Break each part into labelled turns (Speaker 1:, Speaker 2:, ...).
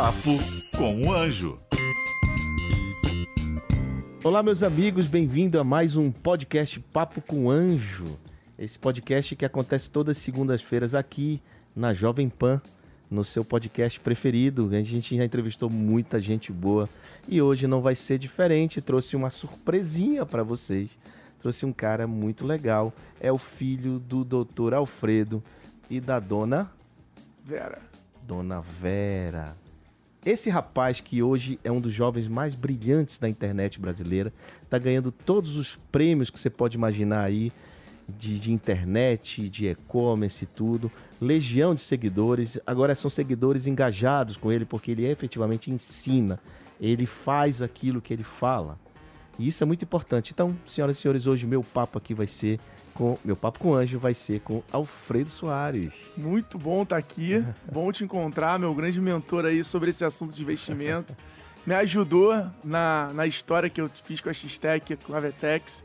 Speaker 1: Papo com o Anjo.
Speaker 2: Olá, meus amigos, bem-vindo a mais um podcast Papo com o Anjo. Esse podcast que acontece todas as segundas-feiras aqui na Jovem Pan, no seu podcast preferido. A gente já entrevistou muita gente boa e hoje não vai ser diferente. Trouxe uma surpresinha para vocês. Trouxe um cara muito legal. É o filho do doutor Alfredo e da dona
Speaker 3: Vera.
Speaker 2: Dona Vera. Esse rapaz que hoje é um dos jovens mais brilhantes da internet brasileira, tá ganhando todos os prêmios que você pode imaginar aí de, de internet, de e-commerce e tudo. Legião de seguidores. Agora são seguidores engajados com ele porque ele efetivamente ensina. Ele faz aquilo que ele fala. E isso é muito importante. Então, senhoras e senhores, hoje meu papo aqui vai ser com meu papo com o anjo vai ser com Alfredo Soares.
Speaker 3: Muito bom estar aqui, bom te encontrar, meu grande mentor aí sobre esse assunto de investimento. Me ajudou na, na história que eu fiz com a X-Tech, com a Vetex.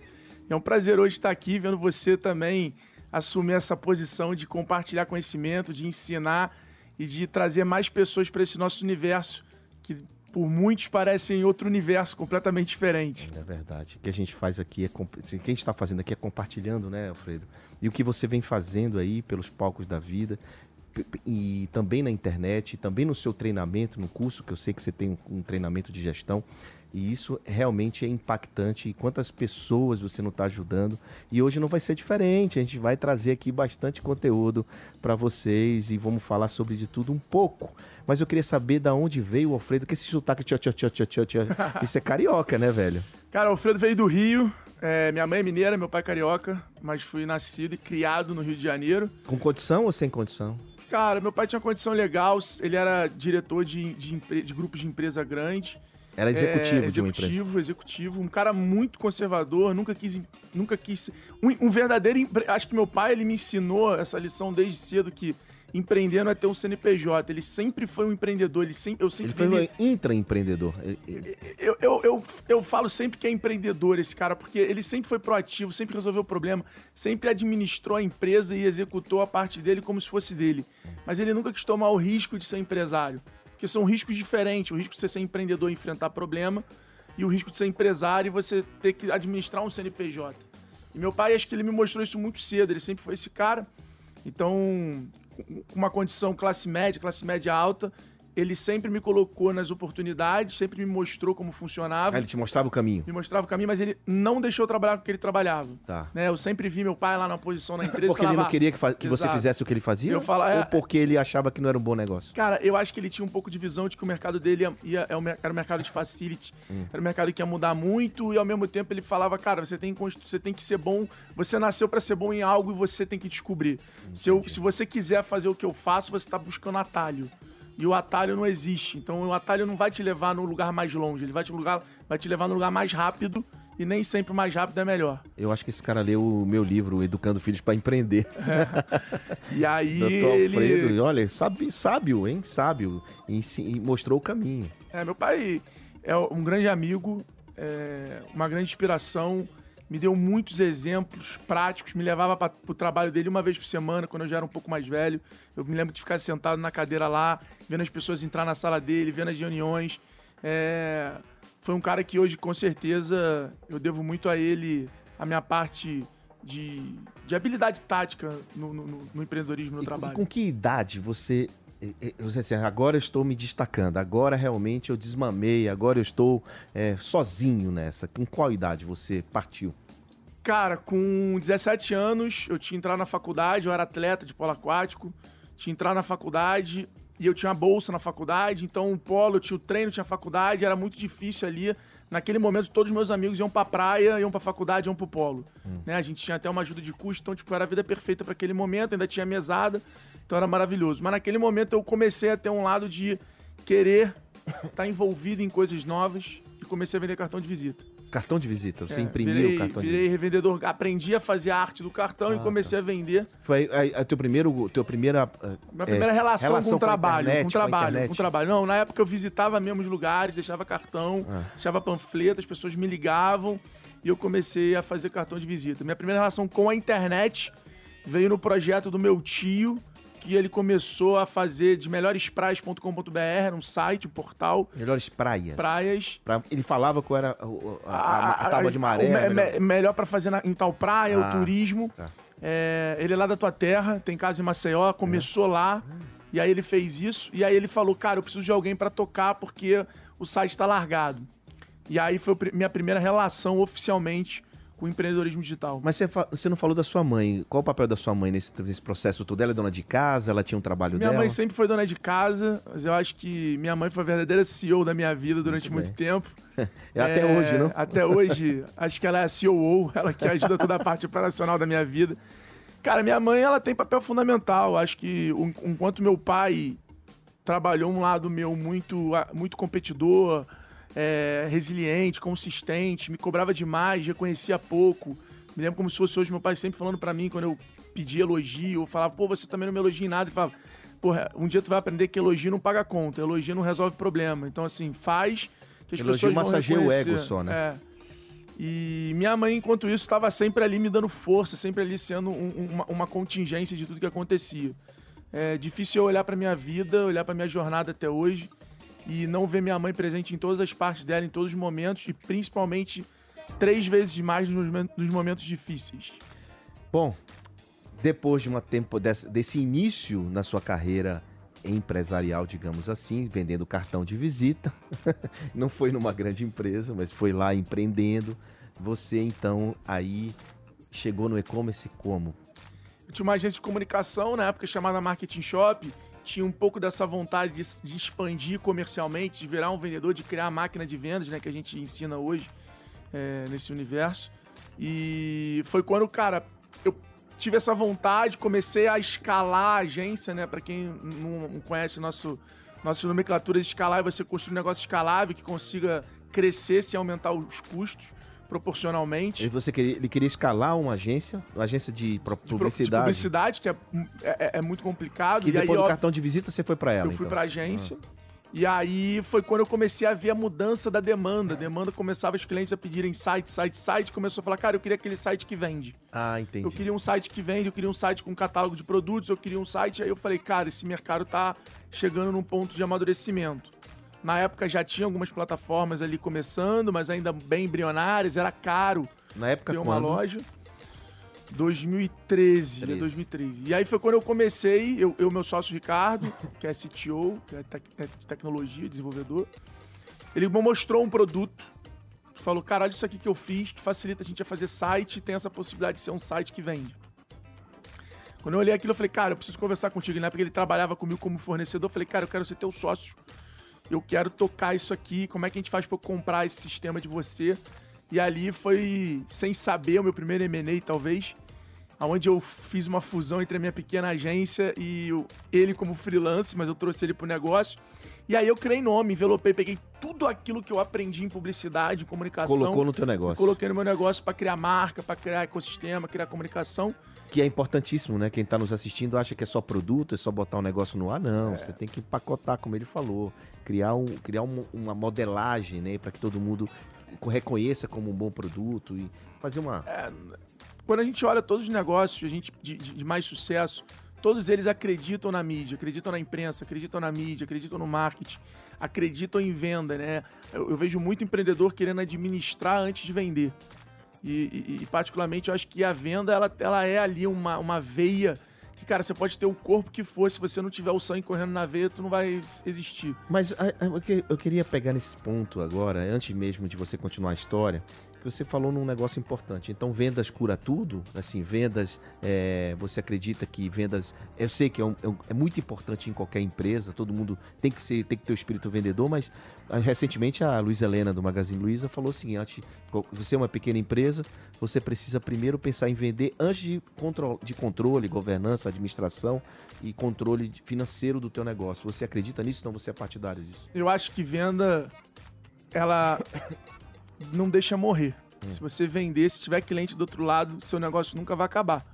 Speaker 3: É um prazer hoje estar aqui vendo você também assumir essa posição de compartilhar conhecimento, de ensinar e de trazer mais pessoas para esse nosso universo que por muitos parecem outro universo completamente diferente.
Speaker 2: É verdade. O que a gente faz aqui é. Assim, o que a gente está fazendo aqui é compartilhando, né, Alfredo? E o que você vem fazendo aí pelos palcos da vida, e também na internet, também no seu treinamento, no curso, que eu sei que você tem um treinamento de gestão. E isso realmente é impactante. E quantas pessoas você não está ajudando. E hoje não vai ser diferente. A gente vai trazer aqui bastante conteúdo para vocês e vamos falar sobre de tudo um pouco. Mas eu queria saber da onde veio o Alfredo, que esse sotaque tchau, tchau, tchau, tchau, tchau, tchau. Isso é carioca, né, velho?
Speaker 3: Cara, o Alfredo veio do Rio. É, minha mãe é mineira, meu pai é carioca, mas fui nascido e criado no Rio de Janeiro.
Speaker 2: Com condição ou sem condição?
Speaker 3: Cara, meu pai tinha condição legal, ele era diretor de, de, de grupos de empresa grande.
Speaker 2: Era executivo,
Speaker 3: é,
Speaker 2: de uma
Speaker 3: executivo, executivo, um cara muito conservador, nunca quis, nunca quis, um, um verdadeiro, acho que meu pai ele me ensinou essa lição desde cedo que empreender não é ter um CNPJ, ele sempre foi um empreendedor, ele sempre, eu sempre
Speaker 2: ele foi um intraempreendedor.
Speaker 3: Eu, eu, eu, eu falo sempre que é empreendedor esse cara, porque ele sempre foi proativo, sempre resolveu o problema, sempre administrou a empresa e executou a parte dele como se fosse dele. Mas ele nunca quis tomar o risco de ser empresário. Porque são riscos diferentes. O risco de você ser empreendedor e enfrentar problema e o risco de ser empresário e você ter que administrar um CNPJ. E meu pai, acho que ele me mostrou isso muito cedo. Ele sempre foi esse cara. Então, com uma condição classe média, classe média alta, ele sempre me colocou nas oportunidades, sempre me mostrou como funcionava.
Speaker 2: Ah, ele te mostrava o caminho.
Speaker 3: Me mostrava o caminho, mas ele não deixou eu trabalhar com o que ele trabalhava.
Speaker 2: Tá.
Speaker 3: Né? Eu sempre vi meu pai lá na posição na empresa.
Speaker 2: porque
Speaker 3: falava,
Speaker 2: ele não queria que, que você fizesse o que ele fazia?
Speaker 3: Eu falava,
Speaker 2: ou
Speaker 3: é,
Speaker 2: porque ele achava que não era um bom negócio?
Speaker 3: Cara, eu acho que ele tinha um pouco de visão de que o mercado dele ia, ia, é era um mercado de facility. Hum. Era um mercado que ia mudar muito e ao mesmo tempo ele falava, cara, você tem, você tem que ser bom, você nasceu para ser bom em algo e você tem que descobrir. Se, eu, se você quiser fazer o que eu faço, você tá buscando atalho e o atalho não existe. Então o atalho não vai te levar no lugar mais longe, ele vai te, lugar, vai te levar no lugar mais rápido e nem sempre o mais rápido é melhor.
Speaker 2: Eu acho que esse cara leu o meu livro, Educando Filhos para Empreender.
Speaker 3: É. E aí.
Speaker 2: Doutor Alfredo, ele... olha, sabe, sábio, hein? Sábio. E, e, mostrou o caminho.
Speaker 3: É, meu pai é um grande amigo, é uma grande inspiração me deu muitos exemplos práticos, me levava para o trabalho dele uma vez por semana, quando eu já era um pouco mais velho. Eu me lembro de ficar sentado na cadeira lá, vendo as pessoas entrar na sala dele, vendo as reuniões. É... Foi um cara que hoje, com certeza, eu devo muito a ele a minha parte de, de habilidade tática no, no, no empreendedorismo, no
Speaker 2: e,
Speaker 3: trabalho.
Speaker 2: E com que idade você eu assim, agora eu estou me destacando, agora realmente eu desmamei, agora eu estou é, sozinho nessa. Com qual idade você partiu?
Speaker 3: Cara, com 17 anos, eu tinha entrado na faculdade, eu era atleta de polo aquático, tinha entrado na faculdade e eu tinha bolsa na faculdade, então o polo, eu tinha o treino, tinha a faculdade, era muito difícil ali. Naquele momento, todos os meus amigos iam pra praia, iam pra faculdade, iam pro polo. Hum. Né? A gente tinha até uma ajuda de custo, então, tipo, era a vida perfeita para aquele momento, ainda tinha mesada. Então era maravilhoso. Mas naquele momento eu comecei a ter um lado de querer estar tá envolvido em coisas novas e comecei a vender cartão de visita.
Speaker 2: Cartão de visita, você é, imprimiu virei, o cartão
Speaker 3: virei de visita. revendedor, aprendi a fazer a arte do cartão ah, e comecei tá. a vender.
Speaker 2: Foi a, a teu primeiro, teu primeira
Speaker 3: minha primeira é, relação, relação, com o trabalho, internet, com, trabalho, com, com trabalho. Não, na época eu visitava mesmo os lugares, deixava cartão, ah. deixava panfleto, as pessoas me ligavam e eu comecei a fazer cartão de visita. Minha primeira relação com a internet veio no projeto do meu tio, que ele começou a fazer de melhorespraias.com.br, era um site, um portal.
Speaker 2: Melhores praias.
Speaker 3: Praias.
Speaker 2: Pra- ele falava qual era o- a, a- a tábua de maré.
Speaker 3: me-
Speaker 2: melhor-
Speaker 3: me- melhor para fazer na- em tal praia,
Speaker 2: Ah,
Speaker 3: o turismo.
Speaker 2: tá.
Speaker 3: É, ele é lá da tua terra, tem casa em Maceió, começou lá. E aí ele fez isso. E aí ele falou, cara, eu preciso de alguém para tocar porque o site tá largado. E aí foi a minha primeira relação oficialmente o empreendedorismo digital.
Speaker 2: Mas você, você não falou da sua mãe. Qual o papel da sua mãe nesse, nesse processo todo? Ela é dona de casa? Ela tinha um trabalho
Speaker 3: Minha
Speaker 2: dela?
Speaker 3: mãe sempre foi dona de casa, mas eu acho que minha mãe foi a verdadeira CEO da minha vida durante
Speaker 2: Muito
Speaker 3: muito, tempo.
Speaker 2: É até
Speaker 3: É,
Speaker 2: hoje, não?
Speaker 3: Até hoje. acho que ela é a COO, ela que ajuda toda a parte operacional da minha vida. Cara, minha mãe, ela tem papel fundamental. Acho que enquanto meu pai trabalhou um lado meu muito, muito competidor, é, resiliente, consistente, me cobrava demais, reconhecia pouco. Me lembro como se fosse hoje meu pai sempre falando pra mim, quando eu pedia elogio, eu falava, pô, você também não me elogia em nada. Ele falava, porra, um dia tu vai aprender que elogio não paga conta, elogio não resolve problema. Então, assim, faz que as
Speaker 2: Elogio
Speaker 3: pessoas vão
Speaker 2: massageia o ego só, né?
Speaker 3: É. E minha mãe, enquanto isso, estava sempre ali me dando força, sempre ali sendo um- uma, uma contingência de tudo que acontecia. É difícil eu olhar para minha vida, olhar para minha jornada até hoje e não ver minha mãe presente em todas as partes dela, em todos os momentos e principalmente três vezes mais nos, momen- nos momentos difíceis.
Speaker 2: Bom, depois de uma tempo desse, desse início na sua carreira empresarial, digamos assim, vendendo cartão de visita, não foi numa grande empresa, mas foi lá empreendendo. Você então aí chegou no e-commerce como?
Speaker 3: Eu tinha uma agência de comunicação na época chamada Marketing Shop. Tinha um pouco dessa vontade de, de expandir comercialmente, de virar um vendedor, de criar a máquina de vendas, né, que a gente ensina hoje é, nesse universo. E foi quando, cara, eu tive essa vontade, comecei a escalar a agência, né? Para quem não conhece nosso nossa nomenclatura de escalar, você construir um negócio escalável que consiga crescer sem aumentar os custos proporcionalmente.
Speaker 2: E você queria, ele queria escalar uma agência, uma agência de pro-
Speaker 3: de pro-
Speaker 2: publicidade.
Speaker 3: De publicidade, que é, é, é muito complicado.
Speaker 2: Que
Speaker 3: e aí,
Speaker 2: depois do
Speaker 3: ó,
Speaker 2: cartão de visita você foi pra ela.
Speaker 3: eu fui
Speaker 2: então.
Speaker 3: pra agência. E aí foi quando eu comecei a ver a mudança da demanda. A demanda começava os clientes a pedirem site, site, site. Começou a falar, cara, eu queria aquele site que vende.
Speaker 2: Ah, entendi.
Speaker 3: Eu queria um site que vende, eu queria um site com catálogo de produtos, eu queria um site. Aí eu falei, cara, esse mercado tá chegando num ponto de amadurecimento. Na época já tinha algumas plataformas ali começando, mas ainda bem embrionárias, era caro
Speaker 2: Na época
Speaker 3: ter uma
Speaker 2: quando?
Speaker 3: loja. 2013, né,
Speaker 2: 13.
Speaker 3: 2013. E aí foi quando eu comecei, eu, eu meu sócio Ricardo, que é CTO, que é, tec- é de tecnologia, desenvolvedor, ele me mostrou um produto, falou, cara, olha isso aqui que eu fiz, que facilita a gente a fazer site, tem essa possibilidade de ser um site que vende. Quando eu olhei aquilo, eu falei, cara, eu preciso conversar contigo. E na época ele trabalhava comigo como fornecedor, eu falei, cara, eu quero ser teu sócio. Eu quero tocar isso aqui, como é que a gente faz eu comprar esse sistema de você? E ali foi, sem saber, o meu primeiro M&A, talvez, onde eu fiz uma fusão entre a minha pequena agência e o- ele como freelance, mas eu trouxe ele pro negócio. E aí eu criei nome, envelopei, peguei tudo aquilo que eu aprendi em publicidade, comunicação.
Speaker 2: Colocou no teu negócio.
Speaker 3: Coloquei no meu negócio pra criar marca, pra criar ecossistema, criar comunicação.
Speaker 2: Que é importantíssimo, né? Quem tá nos assistindo acha que é só produto, é só botar um negócio no ar. Não, você tem que empacotar, como ele falou. Criar, um, criar um- uma modelagem, né? Pra que todo mundo reconheça como um bom produto e fazer uma...
Speaker 3: Quando a gente olha todos os negócios a gente, de- de mais sucesso, todos eles acreditam na mídia, acreditam na imprensa, acreditam na mídia, acreditam no marketing, acreditam em venda, né? Eu, eu vejo muito empreendedor querendo administrar antes de vender. E, e- e, particularmente, eu acho que a venda, ela, ela é ali uma, uma veia que, cara, você pode ter o corpo que for, se você não tiver o sangue correndo na veia, tu não vai existir.
Speaker 2: Mas a- a- eu que- eu queria pegar nesse ponto agora, antes mesmo de você continuar a história, você falou num negócio importante. Então, vendas cura tudo? Assim, vendas, é, você acredita que vendas... Eu sei que é, um- é é muito importante em qualquer empresa, todo mundo tem que, ser, tem que ter o espírito vendedor, mas ah, recentemente a Luiz Helena, do Magazine Luiza, falou o seguinte, você é uma pequena empresa, você precisa primeiro pensar em vender antes de, contro de controle, governança, administração e controle financeiro do teu negócio. Você acredita nisso? Então você é partidário disso?
Speaker 3: Eu acho que venda, ela não deixa morrer. Se você vender, se tiver cliente do outro lado, seu negócio nunca vai acabar.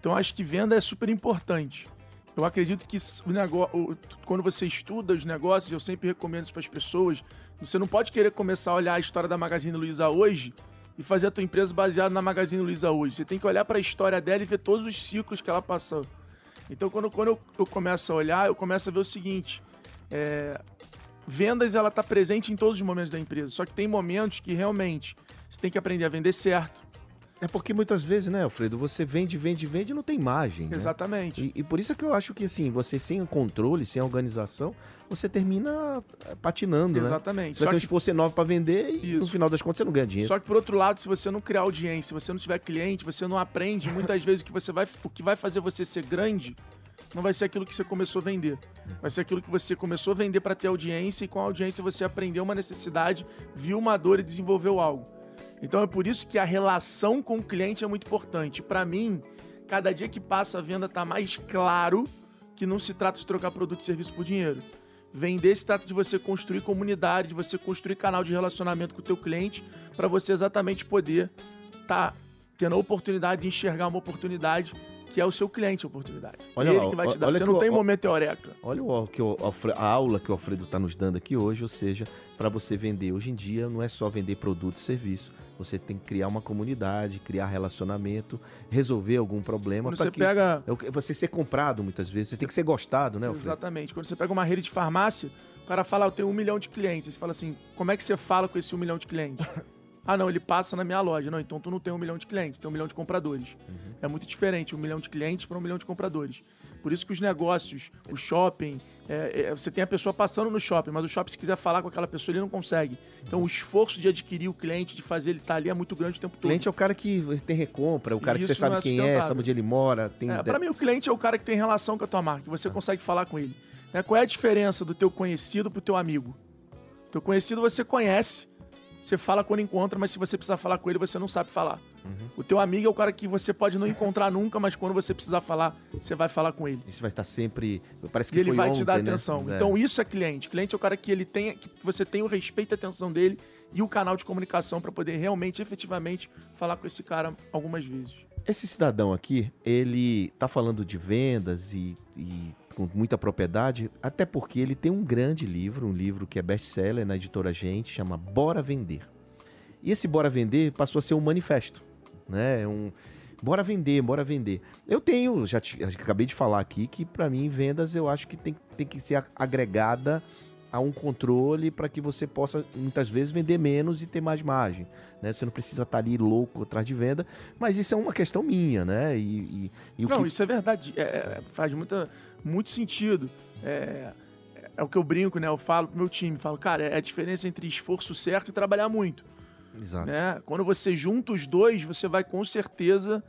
Speaker 3: Então, acho que venda é super importante. Eu acredito que o negócio, quando você estuda os negócios, eu sempre recomendo isso para as pessoas. Você não pode querer começar a olhar a história da Magazine Luiza hoje e fazer a tua empresa baseada na Magazine Luiza hoje. Você tem que olhar para a história dela e ver todos os ciclos que ela passou. Então, quando, quando eu, eu começo a olhar, eu começo a ver o seguinte: é, vendas ela está presente em todos os momentos da empresa. Só que tem momentos que realmente você tem que aprender a vender certo.
Speaker 2: É porque muitas vezes, né, Alfredo, você vende, vende, vende e não tem margem. né?
Speaker 3: Exatamente.
Speaker 2: E, e por isso é que eu acho que, assim, você sem controle, sem organização, você termina eh, patinando, né?
Speaker 3: Exatamente.
Speaker 2: Você vai
Speaker 3: Só
Speaker 2: ter um
Speaker 3: que,
Speaker 2: esforço enorme para vender e no
Speaker 3: Isso.
Speaker 2: final das contas você não ganha dinheiro.
Speaker 3: só que, por outro lado, se você não criar audiência, se você não tiver cliente, você não aprende. Muitas vezes o que, você vai, o que vai fazer você ser grande não vai ser aquilo que você começou a vender. Vai ser aquilo que você começou a vender para ter audiência e com a audiência você aprendeu uma necessidade, viu uma dor e desenvolveu algo. Então é por isso que a relação com o cliente é muito importante. Para mim, cada dia que passa a venda tá mais claro que não se trata de trocar produto e serviço por dinheiro. Vender se trata de você construir comunidade, de você construir canal de relacionamento com o teu cliente para você exatamente poder estar tendo a oportunidade de enxergar uma oportunidade que é o seu cliente a oportunidade.
Speaker 2: Olha
Speaker 3: Ele
Speaker 2: lá,
Speaker 3: que vai te dar. Você não
Speaker 2: o-
Speaker 3: tem
Speaker 2: ó-
Speaker 3: momento eureka.
Speaker 2: Olha o, que o a aula que o Alfredo está nos dando aqui hoje, ou seja, para você vender hoje em dia não é só vender produto e serviço. Você tem que criar uma comunidade, criar relacionamento, resolver algum problema
Speaker 3: Quando você
Speaker 2: que
Speaker 3: pega
Speaker 2: é o você ser comprado muitas vezes. Você tem que ser gostado, né, Alfredo?
Speaker 3: Exatamente. Quando você pega uma rede de farmácia, o cara fala, "Ah, eu tenho um milhão de clientes. Você fala assim, como é que você fala com esse um milhão de clientes? ah, não, ele passa na minha loja. Não, então tu não tem um milhão de clientes, tem um milhão de compradores. É muito diferente um milhão de clientes para um milhão de compradores. Por isso que os negócios, o shopping, é, é, você tem a pessoa passando no shopping, mas o shopping, se quiser falar com aquela pessoa, ele não consegue. Então o esforço de adquirir o cliente, de fazer ele estar ali, é muito grande o tempo
Speaker 2: O
Speaker 3: todo.
Speaker 2: cliente é o cara que tem recompra, o cara que você sabe
Speaker 3: é
Speaker 2: quem é, sabe onde ele mora. Tem
Speaker 3: É, para mim, o cliente é o cara que tem relação com a tua marca, que
Speaker 2: Ah.
Speaker 3: você consegue falar com ele. Né? Qual é a diferença do teu conhecido pro teu amigo? Teu conhecido você conhece, você fala quando encontra, mas se você precisar falar com ele, você não sabe falar.
Speaker 2: Uhum.
Speaker 3: O teu amigo é o cara que você pode não encontrar nunca, mas quando você precisar falar, você vai falar com ele.
Speaker 2: Isso vai estar sempre. Parece
Speaker 3: E
Speaker 2: que
Speaker 3: ele
Speaker 2: foi
Speaker 3: vai te dar
Speaker 2: ontem, né?
Speaker 3: atenção.
Speaker 2: É.
Speaker 3: Então isso é cliente. Cliente é o cara que ele tem, que você tem o respeito e a atenção dele e o canal de comunicação para poder realmente, efetivamente, falar com esse cara algumas vezes.
Speaker 2: Esse cidadão aqui, ele tá falando de vendas e, e com muita propriedade, até porque ele tem um grande livro, um livro que é best-seller na editora Gente, chama Bora Vender. E esse Bora Vender passou a ser um manifesto, né? É Um bora vender, bora vender. Eu tenho, já te- acabei de falar aqui que para mim vendas eu acho que tem, tem que ser agregada a um controle para que você possa muitas vezes vender menos e ter mais margem, né? Você não precisa estar ali louco atrás de venda, mas isso é uma questão minha, né? E, e- e
Speaker 3: Não,
Speaker 2: que...
Speaker 3: isso é verdade. É, é, faz muita, muito sentido. É, é o que eu brinco, né? Eu falo pro meu time, falo, cara, é a diferença entre esforço certo e trabalhar muito.
Speaker 2: Exato.
Speaker 3: Né? Quando você junta os dois, você vai com certeza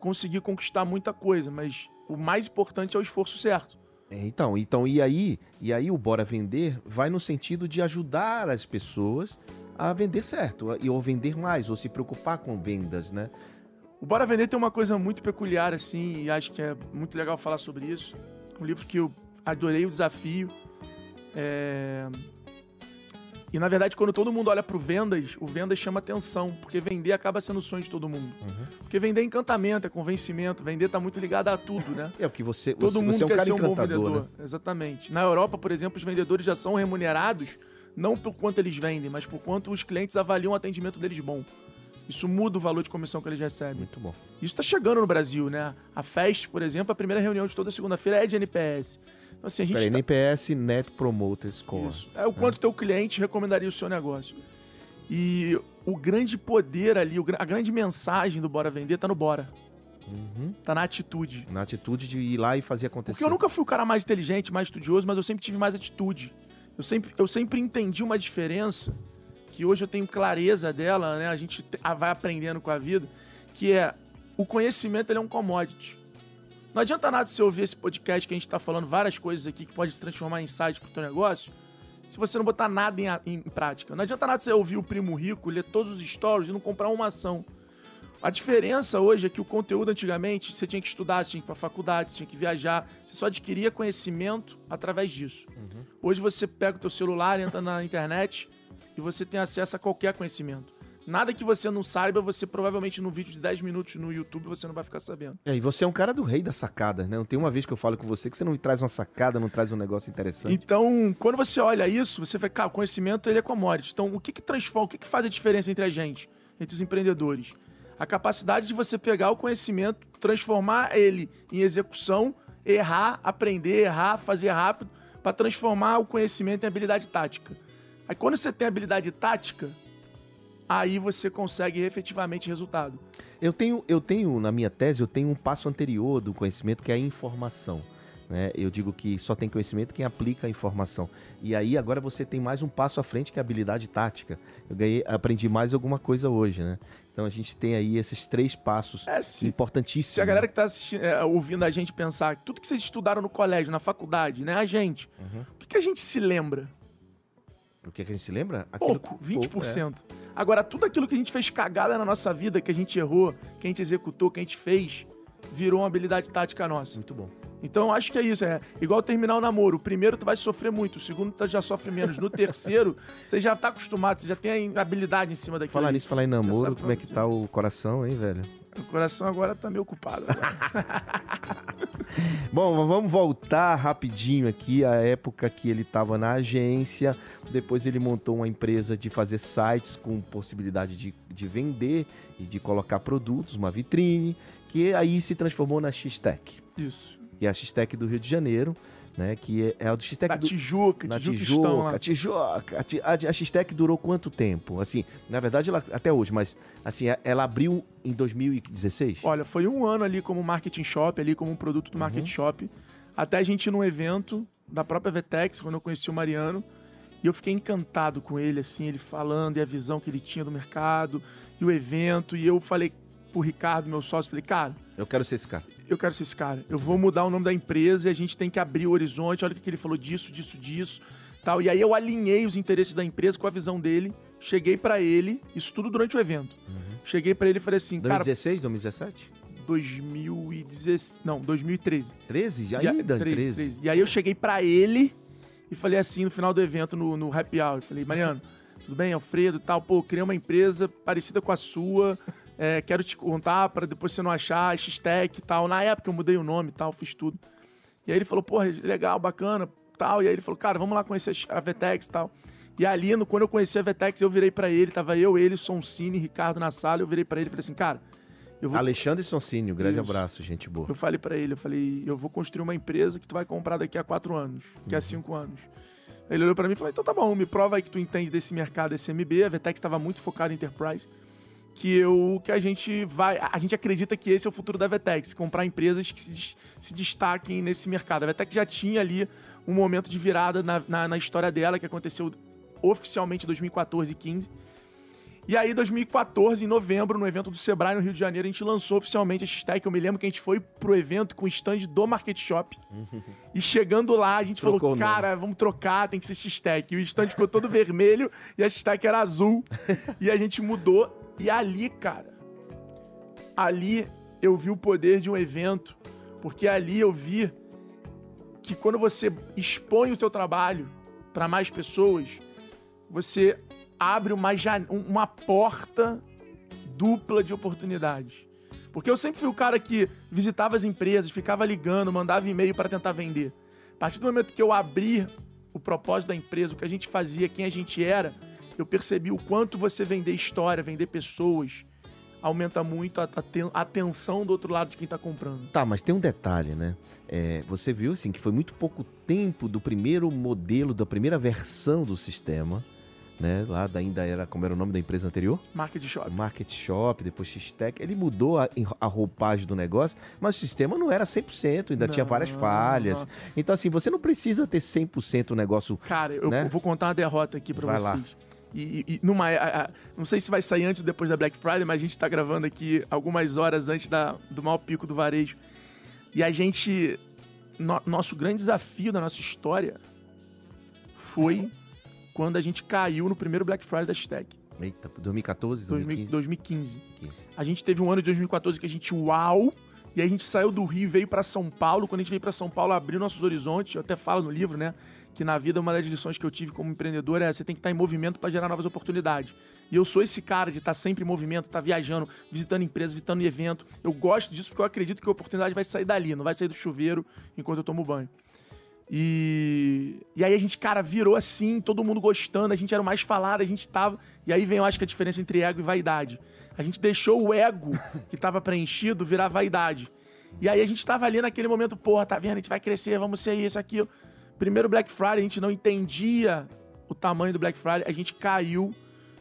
Speaker 3: conseguir conquistar muita coisa, mas o mais importante é o esforço certo.
Speaker 2: É, então, então e aí, e aí o bora vender vai no sentido de ajudar as pessoas a vender certo, e ou vender mais, ou se preocupar com vendas, né?
Speaker 3: O Bora Vender tem uma coisa muito peculiar, assim, e acho que é muito legal falar sobre isso. Um livro que eu adorei o desafio. É, E, na verdade, quando todo mundo olha pro vendas, o vendas chama atenção, porque vender acaba sendo o sonho de todo mundo. Porque vender é encantamento, é convencimento, vender tá muito ligado a tudo, né?
Speaker 2: É o que você,
Speaker 3: Todo
Speaker 2: você,
Speaker 3: mundo
Speaker 2: você é um
Speaker 3: quer ser um bom vendedor.
Speaker 2: né?
Speaker 3: Exatamente. Na Europa, por exemplo, os vendedores já são remunerados não por quanto eles vendem, mas por quanto os clientes avaliam o atendimento deles bom. Isso muda o valor de comissão que eles recebem.
Speaker 2: Muito bom.
Speaker 3: Isso está chegando no Brasil, né? A FEST, por exemplo, a primeira reunião de toda segunda-feira é de NPS. Então, assim, a gente
Speaker 2: Peraí,
Speaker 3: tá-
Speaker 2: NPS Net Promoter Score.
Speaker 3: Isso. É o quanto teu cliente recomendaria o seu negócio. E o grande poder ali, a grande mensagem do Bora Vender tá no Bora.
Speaker 2: Uhum.
Speaker 3: Tá na atitude.
Speaker 2: Na atitude de ir lá e fazer acontecer.
Speaker 3: Porque eu nunca fui o cara mais inteligente, mais estudioso, mas eu sempre tive mais atitude. Eu sempre, eu sempre entendi uma diferença, que hoje eu tenho clareza dela, né? A gente vai aprendendo com a vida, que é o conhecimento ele é um commodity. Não adianta nada você ouvir esse podcast que a gente está falando várias coisas aqui que pode se transformar em insight pro teu negócio, se você não botar nada em, em prática. Não adianta nada você ouvir o Primo Rico, ler todos os stories e não comprar uma ação. A diferença hoje é que o conteúdo antigamente você tinha que estudar, você tinha que ir pra faculdade, você tinha que viajar, você só adquiria conhecimento através disso. Hoje você pega o teu celular, entra na internet e você tem acesso a qualquer conhecimento. Nada que você não saiba, você provavelmente num vídeo de 10 minutos no YouTube você não vai ficar sabendo.
Speaker 2: É, e você é um cara do rei das sacadas, né? Não tem uma vez que eu falo com você que você não me traz uma sacada, não traz um negócio interessante.
Speaker 3: Então, quando você olha isso, você vê, cara, o conhecimento ele é commodity. Então, o que que transforma, o que que faz a diferença entre a gente, entre os empreendedores? A capacidade de você pegar o conhecimento, transformar ele em execução, errar, aprender, errar, fazer rápido, para transformar o conhecimento em habilidade tática. Aí quando você tem habilidade tática, aí você consegue efetivamente resultado.
Speaker 2: Eu tenho, eu tenho, na minha tese, eu tenho um passo anterior do conhecimento que é a informação. Né? Eu digo que só tem conhecimento quem aplica a informação. E aí agora você tem mais um passo à frente que é a habilidade tática. Eu ganhei, aprendi mais alguma coisa hoje, né? Então a gente tem aí esses três passos
Speaker 3: É, se,
Speaker 2: importantíssimos.
Speaker 3: se a galera que está ouvindo a gente pensar tudo que vocês estudaram no colégio, na faculdade, né, a gente,
Speaker 2: Uhum.
Speaker 3: o que, que a gente se lembra?
Speaker 2: O que, que a gente se lembra?
Speaker 3: Pouco, 20%. Agora, tudo aquilo que a gente fez cagada na nossa vida, que a gente errou, que a gente executou, que a gente fez, virou uma habilidade tática nossa.
Speaker 2: Muito bom.
Speaker 3: Então, acho que é isso. É igual terminar o namoro. O primeiro tu vai sofrer muito, o segundo tu já sofre menos. No terceiro, você já tá acostumado, você já tem a habilidade em cima daquilo.
Speaker 2: Falar
Speaker 3: ali.
Speaker 2: nisso, falar em namoro, como é que tá o coração, hein, velho?
Speaker 3: O coração agora tá meio ocupado.
Speaker 2: Bom, vamos voltar rapidinho aqui à época que ele estava na agência. Depois ele montou uma empresa de fazer sites com possibilidade de, de vender e de colocar produtos, uma vitrine, que aí se transformou na X-Tech.
Speaker 3: isso.
Speaker 2: E a X-Tech do Rio de Janeiro, né? Que é, é a do X-Tech
Speaker 3: Na
Speaker 2: do,
Speaker 3: Tijuca,
Speaker 2: na
Speaker 3: lá.
Speaker 2: Tijuca, Tijuca. A, a, X-Tech durou quanto tempo? Assim, na verdade, ela, até hoje, mas assim, ela abriu em 2016?
Speaker 3: Olha, foi um ano ali como marketing shop, ali como um produto do
Speaker 2: Uhum.
Speaker 3: market shop. Até a gente ir num evento da própria Vetex, quando eu conheci o Mariano. E eu fiquei encantado com ele, assim, ele falando e a visão que ele tinha do mercado e o evento. E eu falei pro Ricardo, meu sócio, falei, cara,
Speaker 2: Eu quero ser esse cara.
Speaker 3: eu quero ser esse cara. Eu vou mudar o nome da empresa e a gente tem que abrir o horizonte. Olha o que ele falou disso, disso, disso, tal. E aí eu alinhei os interesses da empresa com a visão dele. Cheguei pra ele, isso tudo durante o evento. Cheguei pra ele e falei assim, cara,
Speaker 2: 2016, 2017?
Speaker 3: 2016, não, 2013.
Speaker 2: 13?
Speaker 3: E a-
Speaker 2: Ainda?
Speaker 3: 13,
Speaker 2: 13.
Speaker 3: 13. E aí eu cheguei pra ele e falei assim no final do evento no, no happy hour, falei, Mariano, tudo bem, Alfredo, e tal, pô, criei uma empresa parecida com a sua. É, quero te contar para depois você não achar, X-Tech e tal. Na época eu mudei o nome e tal, fiz tudo. E aí ele falou, porra, legal, bacana, tal. E aí ele falou, cara, vamos lá conhecer a Vetex e tal. E ali, no- quando eu conheci a Vetex, eu virei pra ele, tava eu, ele, Sonsini, Ricardo na sala, eu virei pra ele e falei assim, cara, eu vou
Speaker 2: Alexandre Sonsini, um grande
Speaker 3: Isso.
Speaker 2: abraço, gente boa.
Speaker 3: eu falei pra ele, eu falei, eu vou construir uma empresa que tu vai comprar daqui a quatro anos,
Speaker 2: Uhum.
Speaker 3: a cinco anos. Ele olhou pra mim e falou, então tá bom, me prova aí que tu entende desse mercado SMB. A Vetex estava muito focada em enterprise. Que eu, que a gente vai, a gente acredita que esse é o futuro da Vetex, comprar empresas que se, se destaquem nesse mercado. A Vetex já tinha ali um momento de virada na, na, na história dela, que aconteceu oficialmente em 2014 e 15. E aí, 2014, em novembro, no evento do Sebrae, no Rio de Janeiro, a gente lançou oficialmente a X-Tech. Eu me lembro que a gente foi pro evento com o stand do Market Shop. e chegando lá, a gente
Speaker 2: Trocou
Speaker 3: falou, cara, vamos trocar, tem que ser X-Tech. E o stand ficou todo vermelho e a X-Tech era azul. e a gente mudou. E ali, cara, ali eu vi o poder de um evento. Porque ali eu vi que quando você expõe o teu trabalho para mais pessoas, você abre uma, um- uma porta dupla de oportunidades. Porque eu sempre fui o cara que visitava as empresas, ficava ligando, mandava e-mail para tentar vender. A partir do momento que eu abri o propósito da empresa, o que a gente fazia, quem a gente era, eu percebi o quanto você vender história, vender pessoas, aumenta muito a, a ten- a atenção do outro lado de quem está comprando.
Speaker 2: Tá, mas tem um detalhe, né? É, você viu, assim, que foi muito pouco tempo do primeiro modelo, da primeira versão do sistema, né? Lá da- ainda era, como era o nome da empresa anterior?
Speaker 3: Market Shop.
Speaker 2: Market Shop, depois X-Tech. Ele mudou a, a roupagem do negócio, mas o sistema não era 100%, ainda tinha várias
Speaker 3: Não,
Speaker 2: falhas.
Speaker 3: não.
Speaker 2: Então, assim, você não precisa ter 100% o negócio...
Speaker 3: Cara, eu,
Speaker 2: Né?
Speaker 3: eu vou contar uma derrota aqui pra
Speaker 2: Vai lá.
Speaker 3: E, e- numa, a- a- não sei se vai sair antes ou depois da Black Friday, mas a gente tá gravando aqui algumas horas antes da, do maior pico do varejo. E a gente. no- nosso grande desafio da nossa história foi quando a gente caiu no primeiro Black Friday da Stack,
Speaker 2: Eita, 2014, 2015?
Speaker 3: 2015.
Speaker 2: 15.
Speaker 3: A gente teve um ano de 2014 que a gente, uau! E a gente saiu do Rio e veio pra São Paulo. Quando a gente veio pra São Paulo, abriu nossos horizontes. Eu até falo no livro, né? Que na vida uma das lições que eu tive como empreendedor é você tem que estar em movimento para gerar novas oportunidades. E eu sou esse cara de estar sempre em movimento, estar viajando, visitando empresas, visitando evento. Eu gosto disso porque eu acredito que a oportunidade vai sair dali, não vai sair do chuveiro enquanto eu tomo banho. E, e aí a gente, cara, virou assim, todo mundo gostando, a gente era o mais falado, a gente tava. E aí vem, eu acho que a diferença entre ego e vaidade. A gente deixou o ego que tava preenchido virar vaidade. E aí a gente tava ali naquele momento, porra, tá vendo? A gente vai crescer, vamos ser isso, aquilo. Primeiro Black Friday, a gente não entendia o tamanho do Black Friday, a gente caiu.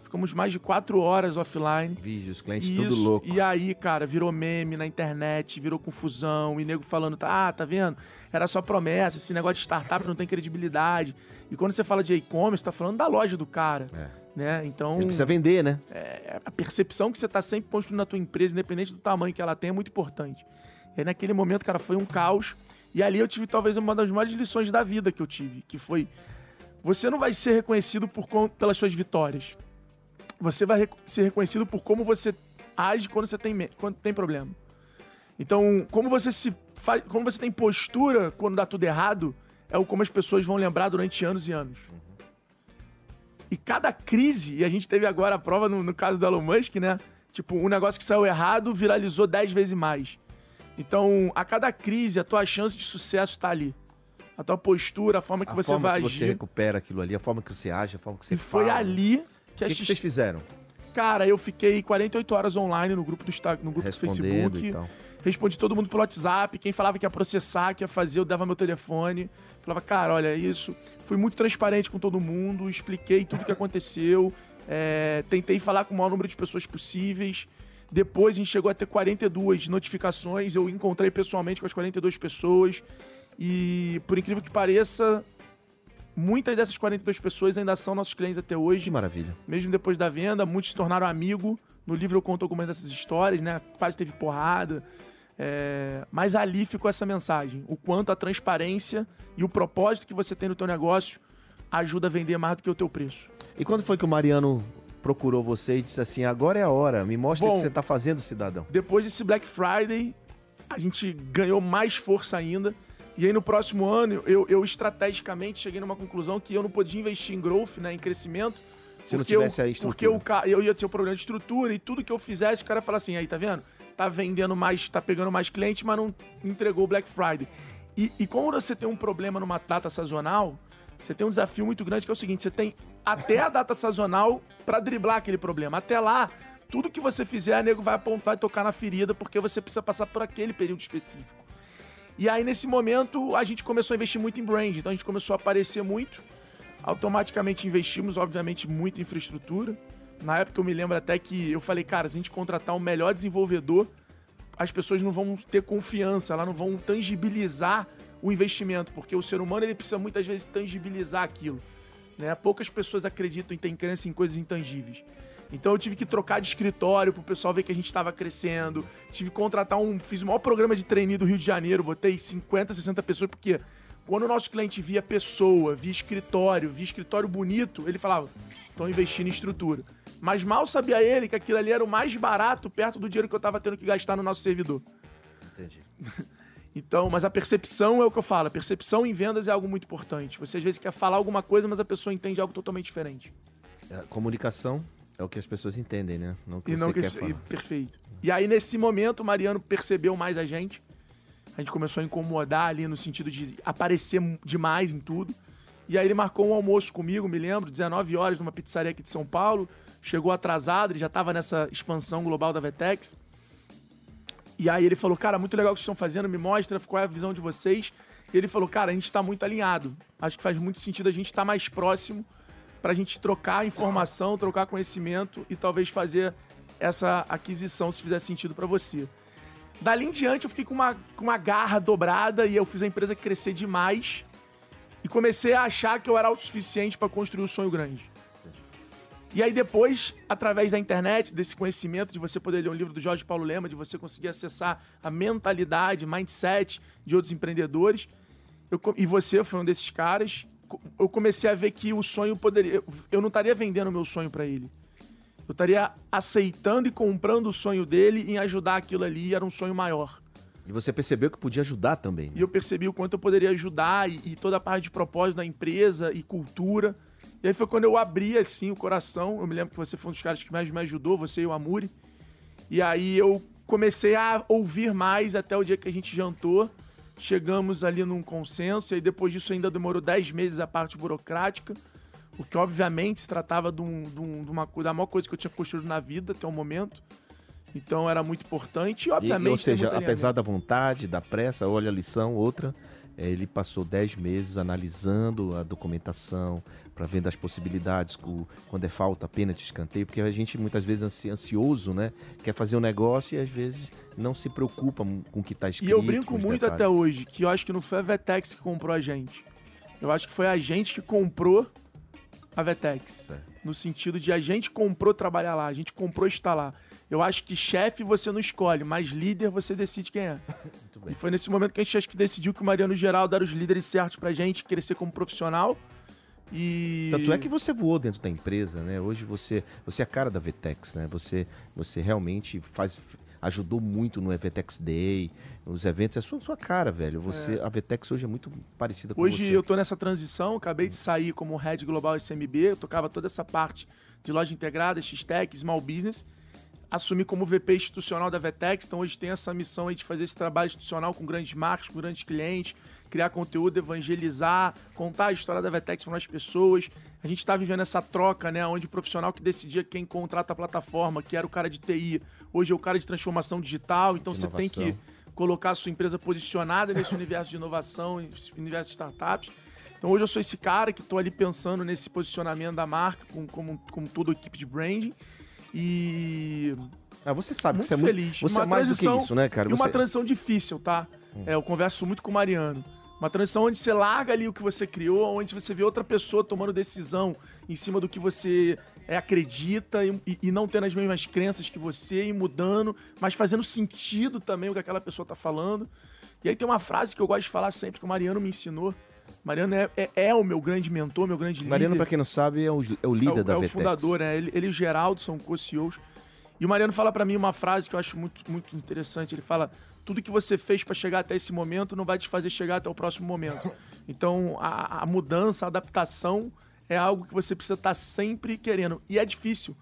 Speaker 3: Ficamos mais de quatro horas offline.
Speaker 2: Vídeos, clientes
Speaker 3: Isso,
Speaker 2: tudo louco.
Speaker 3: E aí, cara, virou meme na internet, virou confusão, e nego falando, tá, ah, tá vendo? Era só promessa, esse negócio de startup não tem credibilidade. E quando você fala de e-commerce, tá falando da loja do cara,
Speaker 2: É.
Speaker 3: né? Então,
Speaker 2: Ele precisa vender, né?
Speaker 3: é, a percepção que você tá sempre construindo na tua empresa, independente do tamanho que ela tem, é muito importante. E aí, naquele momento, cara, foi um caos. E ali eu tive talvez uma das maiores lições da vida que eu tive, que foi você não vai ser reconhecido por pelas suas vitórias. Você vai ser reconhecido por como você age quando você tem, quando tem problema. Então, como você se faz, como você tem postura quando dá tudo errado, é o como as pessoas vão lembrar durante anos e anos. E cada crise, e a gente teve agora a prova no, no caso do Elon Musk, né? Tipo, um negócio que saiu errado viralizou 10 vezes mais. Então, a cada crise, a tua chance de sucesso tá ali. A tua postura, a forma que
Speaker 2: a
Speaker 3: você
Speaker 2: forma
Speaker 3: vai
Speaker 2: que
Speaker 3: agir.
Speaker 2: você recupera aquilo ali, a forma que você age, a forma que você
Speaker 3: e foi
Speaker 2: fala.
Speaker 3: ali que,
Speaker 2: O
Speaker 3: a
Speaker 2: que, que
Speaker 3: gente-
Speaker 2: vocês fizeram?
Speaker 3: Cara, eu fiquei 48 horas online no grupo do no grupo do Facebook.
Speaker 2: e tal.
Speaker 3: Respondi todo mundo pelo WhatsApp. Quem falava que ia processar, que ia fazer, eu dava meu telefone. Falava, cara, olha isso. Fui muito transparente com todo mundo, expliquei tudo o que aconteceu. é, tentei falar com o maior número de pessoas possíveis. Depois a gente chegou a ter 42 notificações. Eu encontrei pessoalmente com as 42 pessoas. E, por incrível que pareça, muitas dessas 42 pessoas ainda são nossos clientes até hoje
Speaker 2: Que maravilha.
Speaker 3: mesmo depois da venda, muitos se tornaram amigo. No livro eu conto algumas dessas histórias, né? Quase teve porrada. É, Mas ali ficou essa mensagem. O quanto a transparência e o propósito que você tem no teu negócio ajuda a vender mais do que o teu preço.
Speaker 2: E quando foi que o Mariano procurou você e disse assim, agora é a hora, me mostra o
Speaker 3: Bom,
Speaker 2: que você tá fazendo, cidadão?
Speaker 3: Depois desse Black Friday, a gente ganhou mais força ainda. E aí no próximo ano, eu, eu estrategicamente cheguei numa conclusão que eu não podia investir em growth, né, em crescimento.
Speaker 2: Se não
Speaker 3: porque eu-
Speaker 2: tivesse a estrutura.
Speaker 3: Porque o ca- eu ia ter um problema de estrutura e tudo que eu fizesse, o cara ia falar assim, aí, tá vendo? Tá vendendo mais, tá pegando mais cliente, mas não entregou o Black Friday. E, e como você tem um problema numa data sazonal, você tem um desafio muito grande que é o seguinte, você tem até a data sazonal pra driblar aquele problema. Até lá, tudo que você fizer, nego vai apontar e tocar na ferida, porque você precisa passar por aquele período específico. E aí, nesse momento, a gente começou a investir muito em brand. Então, a gente começou a aparecer muito. Automaticamente investimos, obviamente, muito em infraestrutura. Na época, eu me lembro até que eu falei, cara, se a gente contratar o melhor desenvolvedor, as pessoas não vão ter confiança, elas não vão tangibilizar o investimento, porque o ser humano ele precisa muitas vezes tangibilizar aquilo. Né? Poucas pessoas acreditam e têm crença em coisas intangíveis. Então eu tive que trocar de escritório pro pessoal ver que a gente estava crescendo. Tive que contratar um. Fiz o maior programa de trainee do Rio de Janeiro, botei 50, 60 pessoas, porque quando o nosso cliente via pessoa, via escritório, via escritório bonito, ele falava: estão investindo em estrutura. Mas mal sabia ele que aquilo ali era o mais barato perto do dinheiro que eu tava tendo que gastar no nosso servidor.
Speaker 2: Entendi.
Speaker 3: Então, mas a percepção é o que eu falo. A percepção em vendas é algo muito importante. Você às vezes quer falar alguma coisa, mas a pessoa entende algo totalmente diferente.
Speaker 2: A comunicação é o que as pessoas entendem, né? Não o que
Speaker 3: E
Speaker 2: você
Speaker 3: não que
Speaker 2: quer
Speaker 3: e-
Speaker 2: falar.
Speaker 3: perfeito. E aí nesse momento o Mariano percebeu mais a gente. A gente começou a incomodar ali no sentido de aparecer demais em tudo. E aí ele marcou um almoço comigo, me lembro, 19 horas numa pizzaria aqui de São Paulo. Chegou atrasado, ele já estava nessa expansão global da Vetex. E aí ele falou, cara, muito legal o que vocês estão fazendo, me mostra qual é a visão de vocês. E ele falou, cara, a gente está muito alinhado. Acho que faz muito sentido a gente estar mais próximo para a gente trocar informação, trocar conhecimento e talvez fazer essa aquisição se fizer sentido para você. Dali em diante eu fiquei com uma, com uma garra dobrada e eu fiz a empresa crescer demais e comecei a achar que eu era autossuficiente para construir um sonho grande. E aí depois, através da internet, desse conhecimento, de você poder ler um livro do Jorge Paulo Lema, de você conseguir acessar a mentalidade, mindset de outros empreendedores, eu e você foi um desses caras, eu comecei a ver que o sonho poderia... eu- Eu não estaria vendendo o meu sonho para ele. Eu estaria aceitando e comprando o sonho dele em ajudar aquilo ali, era um sonho maior.
Speaker 2: E você percebeu que podia ajudar também. né?
Speaker 3: E eu percebi o quanto eu poderia ajudar e, e toda a parte de propósito da empresa e cultura. E aí foi quando eu abri, assim, o coração. Eu me lembro que você foi um dos caras que mais me ajudou, você e o Amuri. E aí eu comecei a ouvir mais até o dia que a gente jantou. Chegamos ali num consenso, e aí depois disso ainda demorou 10 meses a parte burocrática. O que, obviamente, se tratava de, um- de um- de uma da maior coisa que eu tinha construído na vida até o momento. Então era muito importante e,
Speaker 2: E,
Speaker 3: obviamente.
Speaker 2: ou
Speaker 3: tem
Speaker 2: seja, apesar da vontade, da pressa, olha a lição, outra, ele passou 10 meses analisando a documentação para vendo as possibilidades, quando é falta, pena de escanteio, porque a gente muitas vezes ansi- ansioso, né? Quer fazer um negócio e às vezes não se preocupa com o que está escrito.
Speaker 3: E eu brinco muito
Speaker 2: detalhes.
Speaker 3: até hoje que eu acho que não foi a Vetex que comprou a gente. Eu acho que foi a gente que comprou a Vetex.
Speaker 2: Certo.
Speaker 3: No sentido de a gente comprou trabalhar lá, a gente comprou estar lá. Eu acho que chefe você não escolhe, mas líder você decide quem é.
Speaker 2: Muito bem.
Speaker 3: E foi nesse momento que a gente acho que decidiu que o Mariano Geraldo era os líderes certos pra gente crescer como profissional. E.
Speaker 2: Tanto é que você voou dentro da empresa, né? Hoje você, você é a cara da Vetex, né? Você, você realmente faz, ajudou muito no Vetex Day, nos eventos. É sua, sua cara, velho. Você, A Vetex hoje é muito parecida com
Speaker 3: Hoje
Speaker 2: você.
Speaker 3: eu tô nessa transição, acabei de sair como Head Global SMB, eu tocava toda essa parte de loja integrada, X-Tech, Small Business. Assumi como VP institucional da Vetex, então hoje tem essa missão aí de fazer esse trabalho institucional com grandes marcas, com grandes clientes, criar conteúdo, evangelizar, contar a história da Vetex para mais pessoas. A gente está vivendo essa troca, né, onde o profissional que decidia quem contrata a plataforma, que era o cara de TI, hoje é o cara de transformação digital, então
Speaker 2: De
Speaker 3: você tem que colocar a sua empresa posicionada nesse universo de inovação, esse universo de startups. Então hoje eu sou esse cara que estou ali pensando nesse posicionamento da marca, com, como, como toda a equipe de branding. E
Speaker 2: Ah, você sabe que
Speaker 3: muito
Speaker 2: você é muito,
Speaker 3: feliz.
Speaker 2: você
Speaker 3: Uma
Speaker 2: é mais do que isso, né, cara?
Speaker 3: e uma
Speaker 2: Você- Hum.
Speaker 3: transição difícil, tá? É, eu converso muito com o Mariano. Uma transição onde você larga ali o que você criou, onde você vê outra pessoa tomando decisão em cima do que você é, acredita e, e- e não tendo as mesmas crenças que você, e mudando, mas fazendo sentido também o que aquela pessoa tá falando. E aí tem uma frase que eu gosto de falar sempre, que o Mariano me ensinou. Mariano é, é- é o meu grande mentor, meu grande líder.
Speaker 2: Mariano, pra quem não sabe, é o, é o líder
Speaker 3: é o,
Speaker 2: da
Speaker 3: é o
Speaker 2: Vetex.
Speaker 3: fundador, né? Ele, ele e o Geraldo são co-CEOs. E o Mariano fala pra mim uma frase que eu acho muito, muito interessante. Ele fala: tudo que você fez pra chegar até esse momento não vai te fazer chegar até o próximo momento. Então, a, a mudança, a adaptação é algo que você precisa estar sempre querendo. E é difícil.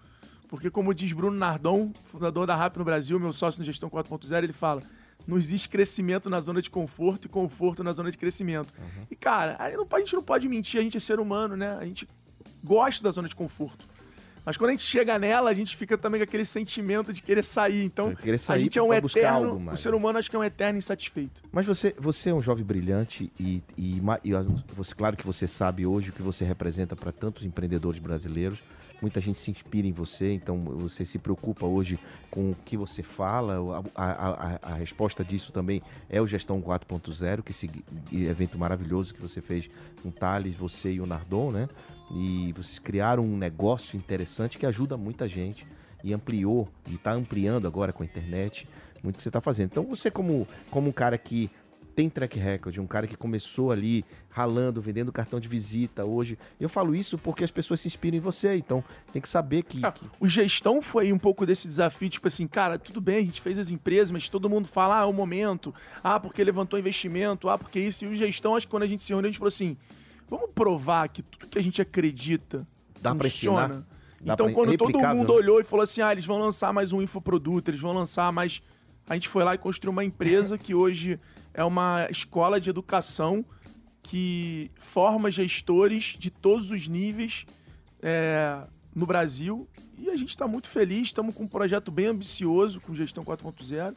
Speaker 3: Porque, como diz Bruno Nardon, fundador da RAP no Brasil, meu sócio no Gestão 4.0, ele fala: não existe crescimento na zona de conforto e conforto na zona de crescimento. E, cara, a gente não pode mentir, a gente é ser humano, né? A gente gosta da zona de conforto. Mas quando a gente chega nela, a gente fica também com aquele sentimento de querer sair. Então,
Speaker 2: querer
Speaker 3: a
Speaker 2: sair
Speaker 3: gente é um eterno. o ser humano acho que é um eterno insatisfeito.
Speaker 2: Mas você, você é um jovem brilhante e, e, e as- você, claro que você sabe hoje o que você representa para tantos empreendedores brasileiros. Muita gente se inspira em você, então você se preocupa hoje com o que você fala. A, a- a- resposta disso também é o Gestão 4.0, que esse evento maravilhoso que você fez com Thales, você e o Nardon, né? E vocês criaram um negócio interessante que ajuda muita gente e ampliou e está ampliando agora com a internet muito que você está fazendo. Então você como, como um cara que tem track record, um cara que começou ali ralando, vendendo cartão de visita hoje. Eu falo isso porque as pessoas se inspiram em você, então tem que saber que,
Speaker 3: Ah, O gestão foi um pouco desse desafio, tipo assim, cara, tudo bem, a gente fez as empresas, mas todo mundo fala, ah, é o momento, ah, porque levantou investimento, ah, porque isso. E o gestão, acho que quando a gente se reuniu, a gente falou assim: vamos provar que tudo que a gente acredita
Speaker 2: Dá pra
Speaker 3: funciona.
Speaker 2: ensinar? Dá
Speaker 3: então,
Speaker 2: pra-
Speaker 3: quando todo mundo olhou e falou assim, ah, eles vão lançar mais um infoproduto, eles vão lançar mais. A gente foi lá e construiu uma empresa que hoje é uma escola de educação que forma gestores de todos os níveis é, no Brasil. E a gente está muito feliz, estamos com um projeto bem ambicioso com Gestão 4.0.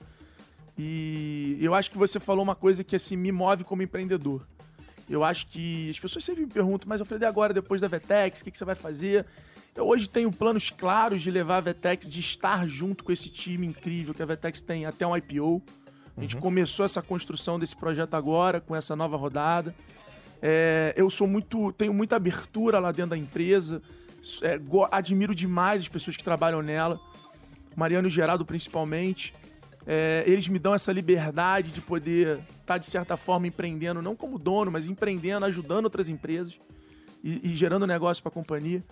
Speaker 3: E eu acho que você falou uma coisa que assim me move como empreendedor. Eu acho que as pessoas sempre me perguntam, mas eu falei, agora, depois da Vetex, o que, que você vai fazer? Eu hoje tenho planos claros de levar a Vetex, de estar junto com esse time incrível que a Vetex tem até um IPO. A gente começou essa construção desse projeto agora, com essa nova rodada. É, eu sou muito. tenho muita abertura lá dentro da empresa. É, go- admiro demais as pessoas que trabalham nela. Mariano e Geraldo, principalmente. É, eles me dão essa liberdade de poder estar, de certa forma, empreendendo, não como dono, mas empreendendo, ajudando outras empresas e, e gerando negócio para a companhia.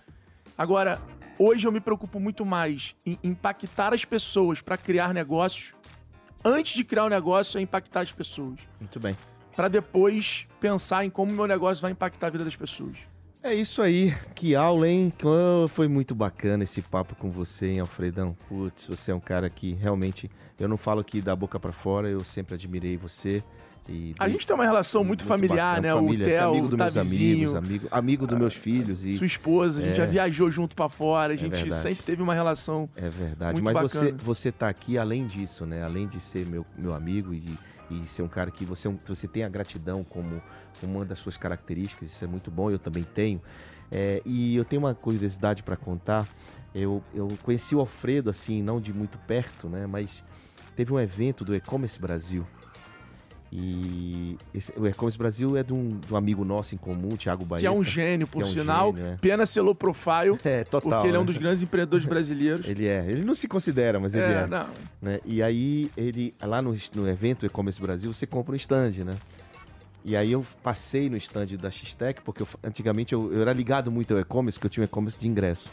Speaker 3: Agora, hoje eu me preocupo muito mais em impactar as pessoas para criar negócios. Antes de criar o negócio, é impactar as pessoas.
Speaker 2: muito bem.
Speaker 3: Para depois pensar em como o meu negócio vai impactar a vida das pessoas.
Speaker 2: É isso aí, que aula, hein? Oh, foi muito bacana esse papo com você, hein, Alfredão? Putz, você é um cara que realmente, eu não falo aqui da boca pra fora, eu sempre admirei você E
Speaker 3: A
Speaker 2: de-
Speaker 3: gente tem uma relação muito, familiar,
Speaker 2: bacana,
Speaker 3: né?
Speaker 2: família,
Speaker 3: o
Speaker 2: é
Speaker 3: Theo,
Speaker 2: amigo dos meus amigos, amigo, amigo dos meus filhos. E
Speaker 3: sua esposa, a gente
Speaker 2: É.
Speaker 3: já viajou junto pra fora, a gente
Speaker 2: verdade.
Speaker 3: sempre teve uma relação.
Speaker 2: É verdade,
Speaker 3: Muito
Speaker 2: mas
Speaker 3: bacana.
Speaker 2: você você tá aqui além disso, né? Além de ser meu, meu amigo e, e ser um cara que você, é você tem a gratidão como uma das suas características, isso é muito bom, eu também tenho. É, e eu tenho uma curiosidade para contar. Eu, eu conheci o Alfredo, assim, não de muito perto, né? Mas teve um evento do E-Commerce Brasil. E esse- o E-Commerce Brasil é de um, de um amigo nosso em comum, Thiago
Speaker 3: Que
Speaker 2: Bahia.
Speaker 3: é um gênio, por
Speaker 2: é um
Speaker 3: sinal.
Speaker 2: gênio, é.
Speaker 3: Pena ser low profile,
Speaker 2: É, total.
Speaker 3: porque ele é um
Speaker 2: né?
Speaker 3: dos grandes empreendedores brasileiros.
Speaker 2: Ele é. Ele não se considera, mas ele é.
Speaker 3: é, não.
Speaker 2: né? E aí, ele, lá no, no evento E-Commerce Brasil, você compra um stand, né? E aí eu passei no stand da X-Tech, porque eu- antigamente eu, eu era ligado muito ao e-commerce, porque eu tinha um e-commerce de ingresso.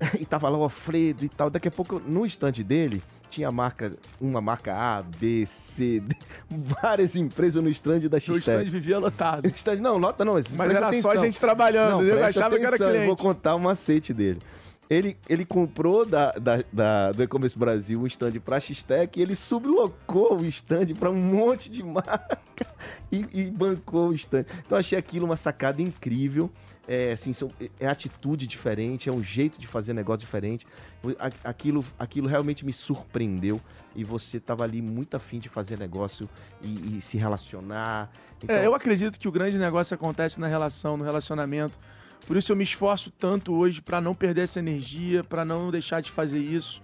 Speaker 2: E tava lá o Alfredo e tal. Daqui a pouco, no stand dele, tinha a marca, uma marca A, B, C, D, várias empresas no stand da
Speaker 3: O stand
Speaker 2: X-Tech.
Speaker 3: vivia lotado.
Speaker 2: O stand, não, nota não,
Speaker 3: Mas era
Speaker 2: atenção.
Speaker 3: só gente trabalhando,
Speaker 2: Não,
Speaker 3: eu achava que era
Speaker 2: atenção, eu vou
Speaker 3: cliente.
Speaker 2: contar o macete dele. Ele, ele comprou da, da, da- do E-Commerce Brasil um stand para X-Tech e ele sublocou o stand para um monte de marca e, e bancou o stand. Então achei aquilo uma sacada incrível. É, assim, são- é atitude diferente, é um jeito de fazer negócio diferente. Aquilo, aquilo realmente me surpreendeu e você estava ali muito afim de fazer negócio e, e se relacionar. Então,
Speaker 3: É, eu acredito que o grande negócio acontece na relação, no relacionamento. Por isso eu me esforço tanto hoje pra não perder essa energia, pra não deixar de fazer isso.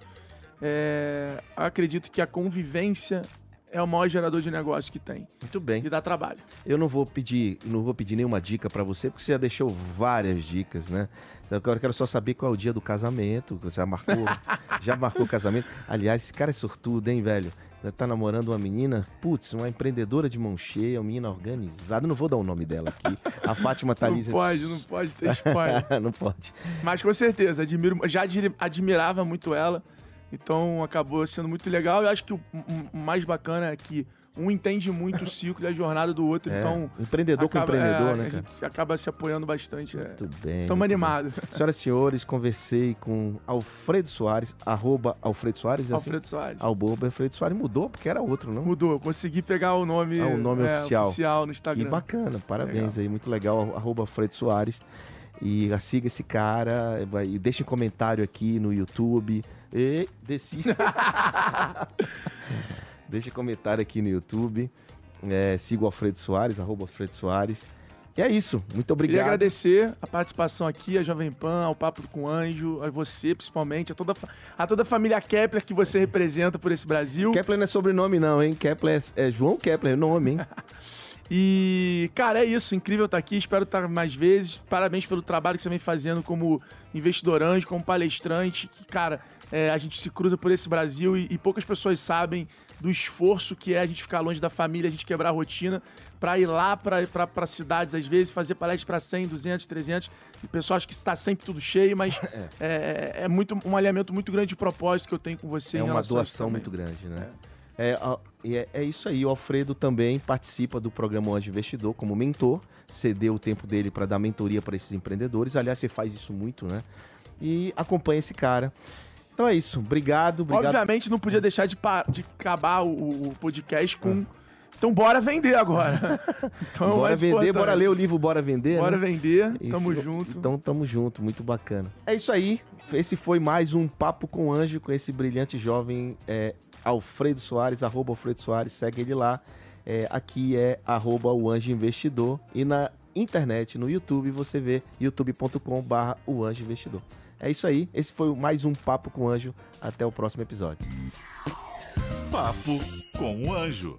Speaker 3: É, acredito que a convivência é o maior gerador de negócio que tem
Speaker 2: muito bem.
Speaker 3: e dá trabalho.
Speaker 2: Eu não vou pedir, não vou pedir nenhuma dica pra você, porque você já deixou várias dicas, né? Então, Agora eu quero só saber qual é o dia do casamento. Você já marcou, já marcou o casamento. Aliás, esse cara é sortudo, hein, velho? Tá namorando uma menina, putz, uma empreendedora de mão cheia, uma menina organizada. Não vou dar o nome dela aqui. A Fátima tá ali.
Speaker 3: Não pode, não pode ter spoiler.
Speaker 2: não pode.
Speaker 3: Mas com certeza, admiro, já admi- admirava muito ela. Então acabou sendo muito legal. Eu acho que o, mais bacana é que um entende muito o ciclo e a jornada do outro.
Speaker 2: É,
Speaker 3: Então.
Speaker 2: empreendedor com
Speaker 3: acaba-
Speaker 2: empreendedor,
Speaker 3: é,
Speaker 2: né,
Speaker 3: A
Speaker 2: cara?
Speaker 3: gente acaba se apoiando bastante. É.
Speaker 2: Muito bem.
Speaker 3: Estamos animados.
Speaker 2: Senhoras e senhores, conversei com Alfredo Soares, arroba Alfredo Soares, é assim?
Speaker 3: Alfredo Soares.
Speaker 2: Alboba Alfredo Soares mudou porque era outro, não?
Speaker 3: Mudou, eu consegui pegar o nome,
Speaker 2: Ah, o nome
Speaker 3: é,
Speaker 2: oficial.
Speaker 3: no
Speaker 2: Que
Speaker 3: Instagram.
Speaker 2: bacana, parabéns
Speaker 3: Legal.
Speaker 2: aí, muito legal, arroba Alfredo Soares. E siga esse cara, e deixe um comentário aqui no YouTube. E desci. deixe comentário aqui no YouTube. É, siga o Alfredo Soares, arroba Alfredo Soares. E é isso, muito
Speaker 3: Queria
Speaker 2: obrigado.
Speaker 3: agradecer a participação aqui, a Jovem Pan, ao Papo com o Anjo, a você principalmente, a toda, a toda a família Kepler que você representa por esse Brasil.
Speaker 2: Kepler não é sobrenome não, hein? Kepler é, é João Kepler, é nome, hein?
Speaker 3: E, cara, é isso. Incrível estar aqui. Espero estar mais vezes. Parabéns pelo trabalho que você vem fazendo como investidor anjo, como palestrante. Que, cara, é, a gente se cruza por esse Brasil e, e poucas pessoas sabem do esforço que é a gente ficar longe da família, a gente quebrar a rotina para ir lá para cidades, às vezes, fazer palestras para 100, 200, 300. E o pessoal acha que está sempre tudo cheio, mas é, é muito, um alinhamento muito grande de propósito que eu tenho com você
Speaker 2: É uma doação muito grande, né? É, e é, é isso aí. O Alfredo também participa do programa Anjo Investidor como mentor, cedeu o tempo dele para dar mentoria para esses empreendedores. Aliás, você faz isso muito, né? E acompanha esse cara. Então é isso. Obrigado, obrigado.
Speaker 3: Obviamente não podia deixar de, de acabar o, o podcast com. Então bora vender agora. Então, é
Speaker 2: bora
Speaker 3: mais
Speaker 2: vender,
Speaker 3: importante.
Speaker 2: bora ler o livro Bora Vender.
Speaker 3: Bora
Speaker 2: né?
Speaker 3: vender, tamo
Speaker 2: Esse-
Speaker 3: junto.
Speaker 2: Então tamo junto, muito bacana. É isso aí. Esse foi mais um Papo com o Anjo com esse brilhante jovem é, Alfredo Soares, arroba Alfredo Soares, segue ele lá. É, aqui é arroba o Anjo Investidor. E na internet, no YouTube, você vê youtube.com barra o Anjo Investidor. É isso aí. Esse foi mais um Papo com o Anjo. Até o próximo episódio.
Speaker 1: Papo com o Anjo.